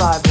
Dog.